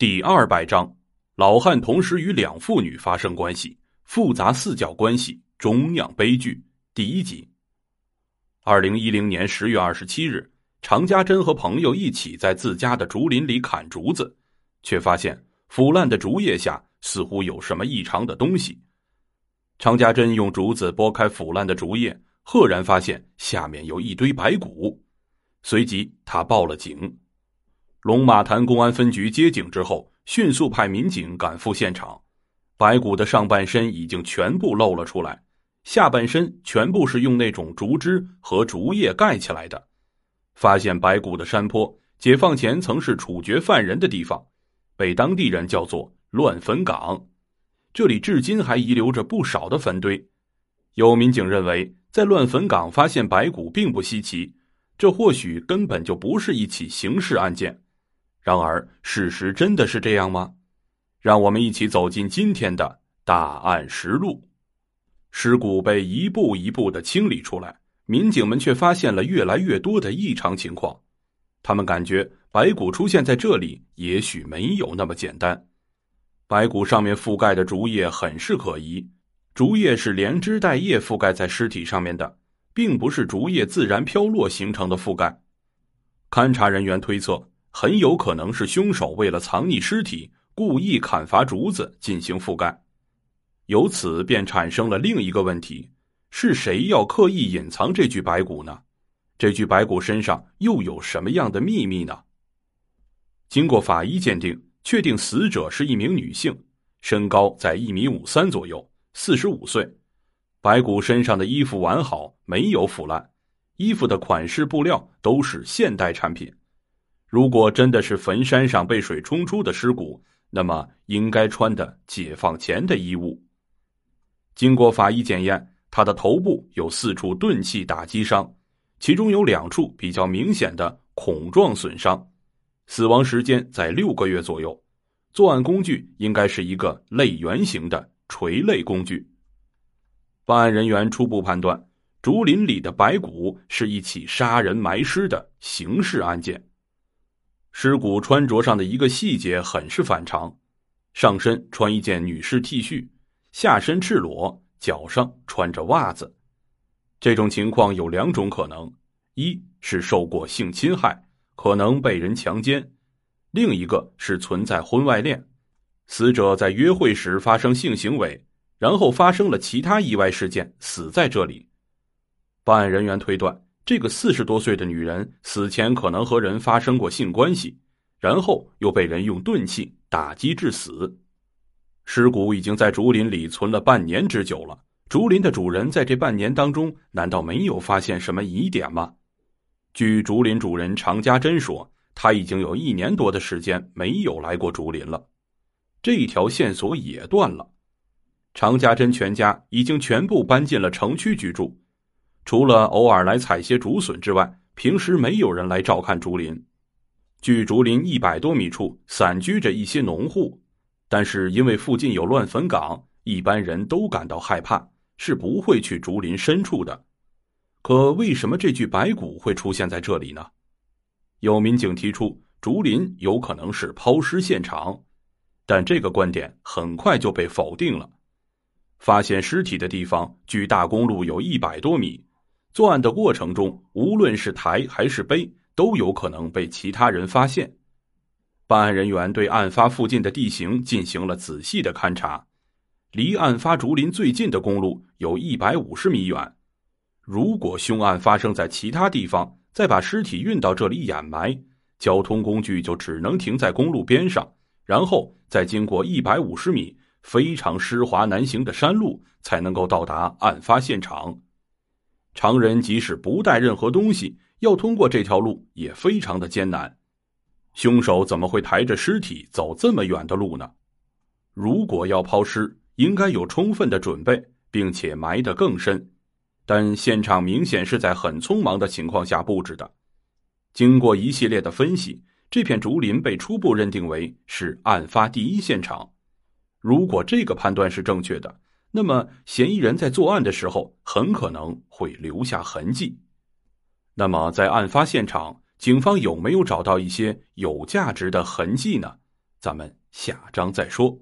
第二百章，老汉同时与两妇女发生关系，复杂四角关系终酿悲剧。第一集。二零一零年十月二十七日，常家珍和朋友一起在自家的竹林里砍竹子，却发现腐烂的竹叶下似乎有什么异常的东西。常家珍用竹子拨开腐烂的竹叶，赫然发现下面有一堆白骨，随即他报了警。龙马潭公安分局接警之后，迅速派民警赶赴现场。白骨的上半身已经全部露了出来，下半身全部是用那种竹枝和竹叶盖起来的。发现白骨的山坡，解放前曾是处决犯人的地方，被当地人叫做“乱坟岗”。这里至今还遗留着不少的坟堆。有民警认为，在乱坟岗发现白骨并不稀奇，这或许根本就不是一起刑事案件。然而，事实真的是这样吗？让我们一起走进今天的大案实录。尸骨被一步一步的清理出来，民警们却发现了越来越多的异常情况。他们感觉白骨出现在这里，也许没有那么简单。白骨上面覆盖的竹叶很是可疑，竹叶是连枝带叶覆盖在尸体上面的，并不是竹叶自然飘落形成的覆盖。勘查人员推测。很有可能是凶手为了藏匿尸体，故意砍伐竹子进行覆盖，由此便产生了另一个问题：是谁要刻意隐藏这具白骨呢？这具白骨身上又有什么样的秘密呢？经过法医鉴定，确定死者是一名女性，身高在一米五三左右，四十五岁。白骨身上的衣服完好，没有腐烂，衣服的款式、布料都是现代产品。如果真的是坟山上被水冲出的尸骨，那么应该穿的解放前的衣物。经过法医检验，他的头部有四处钝器打击伤，其中有两处比较明显的孔状损伤，死亡时间在六个月左右。作案工具应该是一个类圆形的锤类工具。办案人员初步判断，竹林里的白骨是一起杀人埋尸的刑事案件。尸骨穿着上的一个细节很是反常，上身穿一件女士 T 恤，下身赤裸，脚上穿着袜子。这种情况有两种可能：一是受过性侵害，可能被人强奸；另一个是存在婚外恋，死者在约会时发生性行为，然后发生了其他意外事件，死在这里。办案人员推断。这个四十多岁的女人死前可能和人发生过性关系，然后又被人用钝器打击致死。尸骨已经在竹林里存了半年之久了。竹林的主人在这半年当中，难道没有发现什么疑点吗？据竹林主人常家珍说，他已经有一年多的时间没有来过竹林了。这条线索也断了。常家珍全家已经全部搬进了城区居住。除了偶尔来采些竹笋之外，平时没有人来照看竹林。距竹林一百多米处散居着一些农户，但是因为附近有乱坟岗，一般人都感到害怕，是不会去竹林深处的。可为什么这具白骨会出现在这里呢？有民警提出，竹林有可能是抛尸现场，但这个观点很快就被否定了。发现尸体的地方距大公路有一百多米。作案的过程中，无论是抬还是背，都有可能被其他人发现。办案人员对案发附近的地形进行了仔细的勘查，离案发竹林最近的公路有一百五十米远。如果凶案发生在其他地方，再把尸体运到这里掩埋，交通工具就只能停在公路边上，然后再经过一百五十米非常湿滑难行的山路，才能够到达案发现场。常人即使不带任何东西，要通过这条路也非常的艰难。凶手怎么会抬着尸体走这么远的路呢？如果要抛尸，应该有充分的准备，并且埋得更深。但现场明显是在很匆忙的情况下布置的。经过一系列的分析，这片竹林被初步认定为是案发第一现场。如果这个判断是正确的。那么，嫌疑人在作案的时候很可能会留下痕迹。那么，在案发现场，警方有没有找到一些有价值的痕迹呢？咱们下章再说。